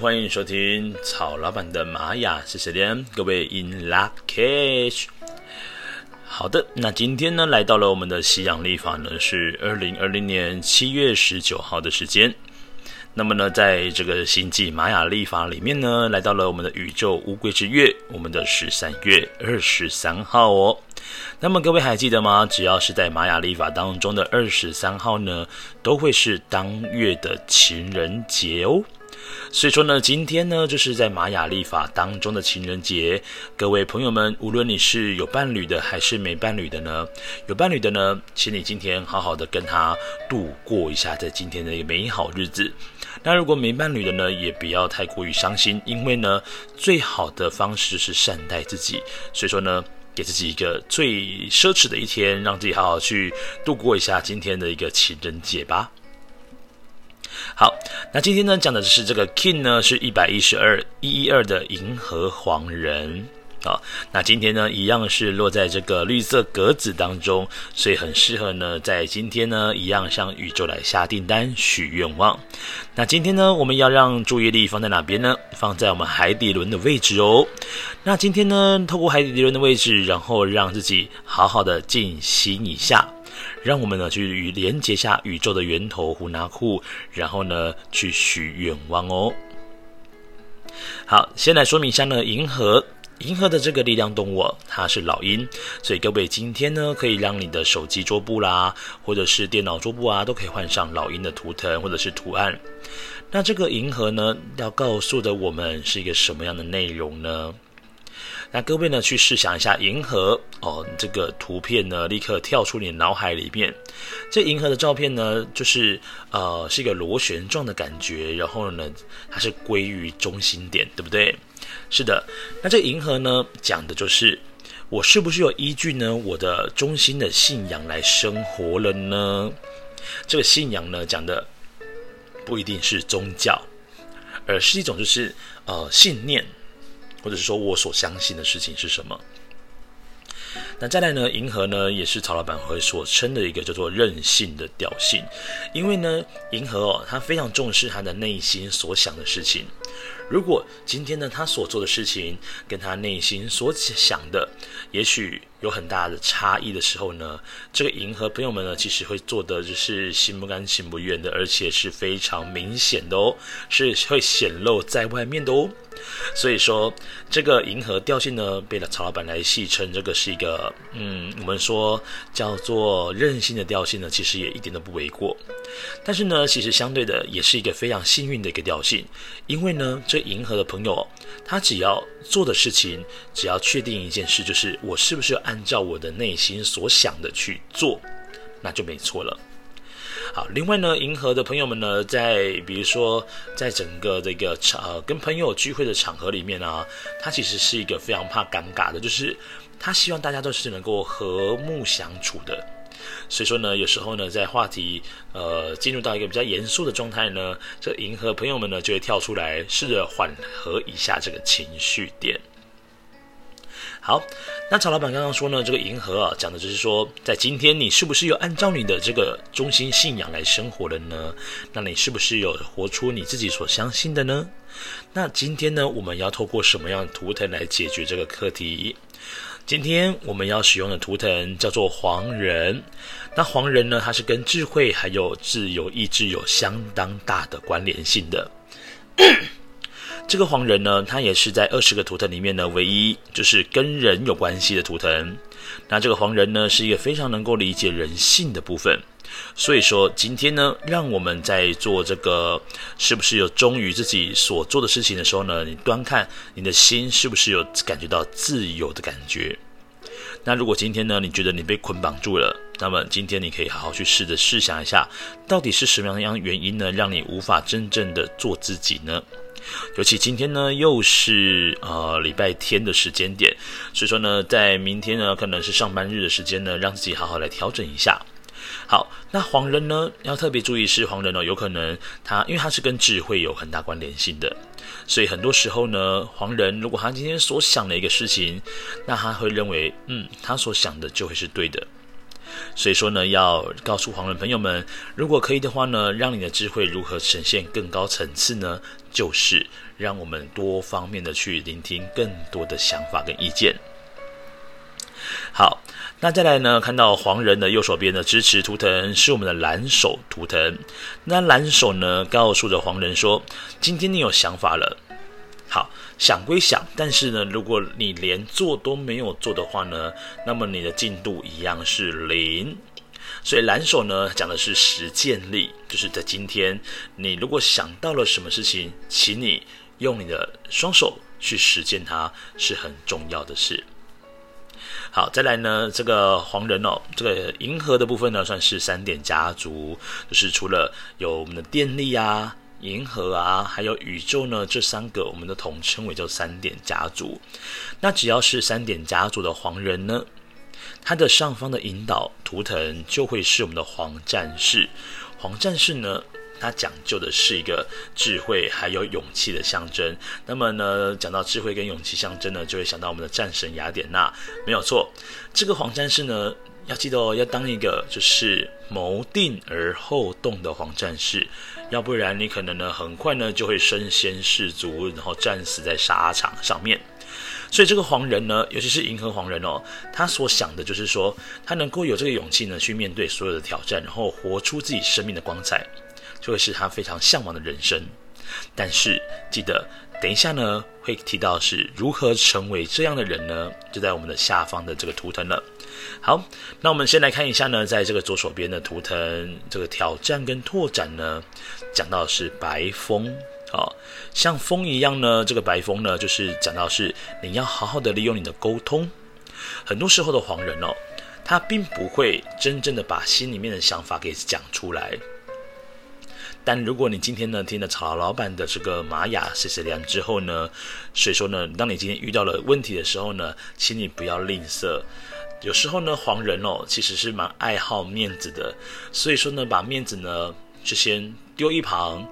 欢迎收听曹老板的玛雅是谁的？各位 In Lak'ech。好的，那今天呢，来到了我们的西洋历法呢，是二零二零年七月十九号的时间。那么呢，在这个星际玛雅历法里面呢，来到了我们的宇宙乌龟之月，我们的十三月二十三号哦。那么各位还记得吗？只要是在玛雅历法当中的二十三号呢，都会是当月的情人节哦。所以说呢，今天呢，就是在玛雅历法当中的情人节。各位朋友们，无论你是有伴侣的还是没伴侣的呢，有伴侣的呢，请你今天好好的跟他度过一下在今天的一个美好日子。那如果没伴侣的呢，也不要太过于伤心，因为呢，最好的方式是善待自己。所以说呢，给自己一个最奢侈的一天，让自己好好去度过一下今天的一个情人节吧。好，那今天呢，讲的是这个 King 呢，是一百一十二一一二的银河黄人好。那今天呢，一样是落在这个绿色格子当中，所以很适合呢，在今天呢，一样向宇宙来下订单许愿望。那今天呢，我们要让注意力放在哪边呢？放在我们海底轮的位置哦。那今天呢，透过海底轮的位置，然后让自己好好的静心一下。让我们呢去连接下宇宙的源头胡拿库，然后呢去许愿望哦。好，先来说明一下呢，银河，银河的这个力量动物，它是老鹰，所以各位今天呢可以让你的手机桌布啦，或者是电脑桌布啊，都可以换上老鹰的图腾或者是图案。那这个银河呢，要告诉的我们是一个什么样的内容呢？那各位呢，去试想一下银河哦，这个图片呢，立刻跳出你脑海里面。这银河的照片呢，就是呃，是一个螺旋状的感觉，然后呢，它是归于中心点，对不对？是的。那这银河呢，讲的就是我是不是有依据呢，我的中心的信仰来生活了呢？这个信仰呢，讲的不一定是宗教，而是一种就是呃信念。或者是说我所相信的事情是什么？那再来呢？银河呢，也是曹老板会所称的一个叫做任性的调性，因为呢，银河哦，他非常重视他的内心所想的事情。如果今天呢，他所做的事情跟他内心所想的，也许有很大的差异的时候呢，这个银河朋友们呢，其实会做的就是心不甘情不愿的，而且是非常明显的哦，是会显露在外面的哦。所以说，这个银河调性呢，被曹老板来戏称这个是一个，嗯，我们说叫做任性的调性呢，其实也一点都不为过。但是呢，其实相对的，也是一个非常幸运的一个调性，因为呢，这银河的朋友，他只要做的事情，只要确定一件事，就是我是不是按照我的内心所想的去做，那就没错了。好，另外呢，银河的朋友们呢，在比如说，在整个这个场呃跟朋友聚会的场合里面啊，他其实是一个非常怕尴尬的，就是他希望大家都是能够和睦相处的。所以说呢，有时候呢，在话题呃进入到一个比较严肃的状态呢，这银河朋友们呢就会跳出来，试着缓和一下这个情绪点。好，那曹老板刚刚说呢，这个银河啊，讲的就是说，在今天你是不是有按照你的这个中心信仰来生活了呢？那你是不是有活出你自己所相信的呢？那今天呢，我们要透过什么样的图腾来解决这个课题？今天我们要使用的图腾叫做黄人。那黄人呢，它是跟智慧还有自由意志有相当大的关联性的。这个黄人呢，他也是在二十个图腾里面呢，唯一就是跟人有关系的图腾。那这个黄人呢，是一个非常能够理解人性的部分。所以说，今天呢，让我们在做这个是不是有忠于自己所做的事情的时候呢，你端看你的心是不是有感觉到自由的感觉。那如果今天呢，你觉得你被捆绑住了，那么今天你可以好好去试着试想一下，到底是什么样的原因呢，让你无法真正的做自己呢？尤其今天呢，又是呃礼拜天的时间点，所以说呢，在明天呢，可能是上班日的时间呢，让自己好好来调整一下。好，那黄人呢，要特别注意是黄人哦，有可能他因为他是跟智慧有很大关联性的，所以很多时候呢，黄人如果他今天所想的一个事情，那他会认为，嗯，他所想的就会是对的。所以说呢，要告诉黄人朋友们，如果可以的话呢，让你的智慧如何呈现更高层次呢？就是让我们多方面的去聆听更多的想法跟意见。好，那再来呢，看到黄人的右手边的支持图腾是我们的蓝手图腾。那蓝手呢，告诉着黄人说，今天你有想法了。好，想归想，但是呢，如果你连做都没有做的话呢，那么你的进度一样是零。所以蓝手呢，讲的是实践力，就是在今天，你如果想到了什么事情，请你用你的双手去实践它，是很重要的事。好，再来呢，这个黄人哦，这个银河的部分呢，算是三点家族，就是除了有我们的电力啊。银河啊，还有宇宙呢，这三个我们都统称为叫三点家族。那只要是三点家族的黄人呢，它的上方的引导图腾就会是我们的黄战士。黄战士呢，它讲究的是一个智慧还有勇气的象征。那么呢，讲到智慧跟勇气象征呢，就会想到我们的战神雅典娜，没有错。这个黄战士呢，要记得哦，要当一个就是谋定而后动的黄战士，要不然你可能呢很快呢就会身先士卒，然后战死在沙场上面。所以这个黄人呢，尤其是银河黄人哦，他所想的就是说，他能够有这个勇气呢去面对所有的挑战，然后活出自己生命的光彩，就会是他非常向往的人生。但是记得。等一下呢，会提到是如何成为这样的人呢？就在我们的下方的这个图腾了。好，那我们先来看一下呢，在这个左手边的图腾，这个挑战跟拓展呢，讲到是白风，哦，像风一样呢，这个白风呢，就是讲到是你要好好的利用你的沟通。很多时候的黄人哦，他并不会真正的把心里面的想法给讲出来。但如果你今天呢听了曹老板的这个玛雅谢谢良之后呢，所以说呢，当你今天遇到了问题的时候呢，请你不要吝啬。有时候呢，黄人哦其实是蛮爱好面子的，所以说呢，把面子呢就先丢一旁，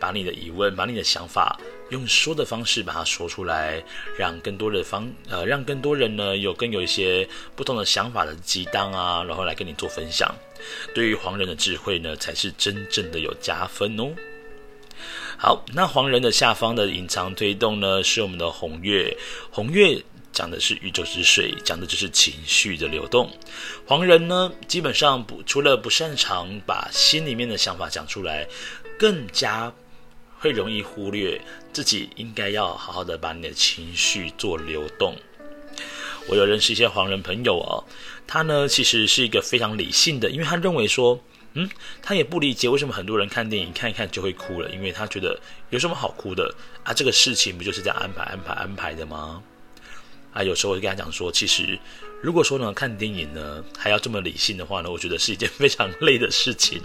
把你的疑问，把你的想法。用说的方式把它说出来，让更多的方呃，让更多人呢有更有一些不同的想法的激荡啊，然后来跟你做分享。对于黄人的智慧呢，才是真正的有加分哦。好，那黄人的下方的隐藏推动呢，是我们的红月。红月讲的是宇宙之水，讲的就是情绪的流动。黄人呢，基本上不除了不擅长把心里面的想法讲出来，更加。会容易忽略自己应该要好好的把你的情绪做流动。我有认识一些黄人朋友哦，他呢其实是一个非常理性的，因为他认为说，嗯，他也不理解为什么很多人看电影看一看就会哭了，因为他觉得有什么好哭的啊？这个事情不就是这样安排安排安排的吗？啊，有时候我就跟他讲说，其实如果说呢看电影呢还要这么理性的话呢，我觉得是一件非常累的事情。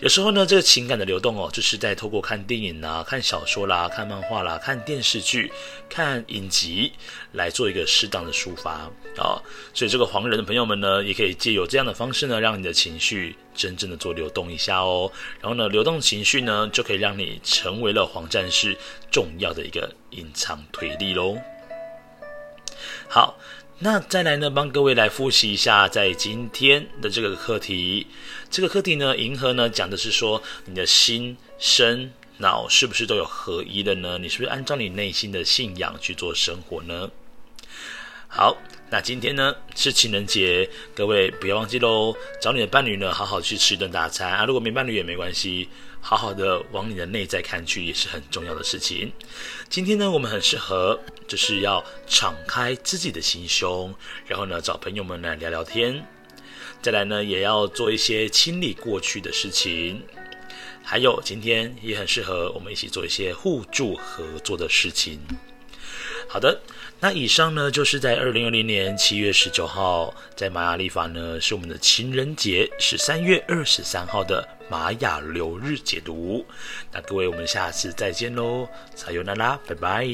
有时候呢，这个情感的流动哦，就是在透过看电影啦、看小说啦、看漫画啦、看电视剧、看影集来做一个适当的抒发啊、所以这个黄人的朋友们呢，也可以借由这样的方式呢，让你的情绪真正的做流动一下哦。然后呢，流动情绪呢，就可以让你成为了黄战士重要的一个隐藏推力喽。好。那再来呢，帮各位来复习一下，在今天的这个课题，这个课题呢，银河呢讲的是说，你的心、身、脑是不是都有合一的呢？你是不是按照你内心的信仰去做生活呢？好，那今天呢是情人节，各位不要忘记喽，找你的伴侣呢，好好去吃一顿大餐啊。如果没伴侣也没关系。好好的往你的内在看去，也是很重要的事情。今天呢，我们很适合，就是要敞开自己的心胸，然后呢，找朋友们来聊聊天。再来呢，也要做一些清理过去的事情。还有，今天也很适合我们一起做一些互助合作的事情。好的。那以上呢，就是在二零二零年七月十九号，在玛雅历法呢，是我们的情人节，是三月二十三号的玛雅流日解读。那各位，我们下次再见喽，撒由那拉，拜拜。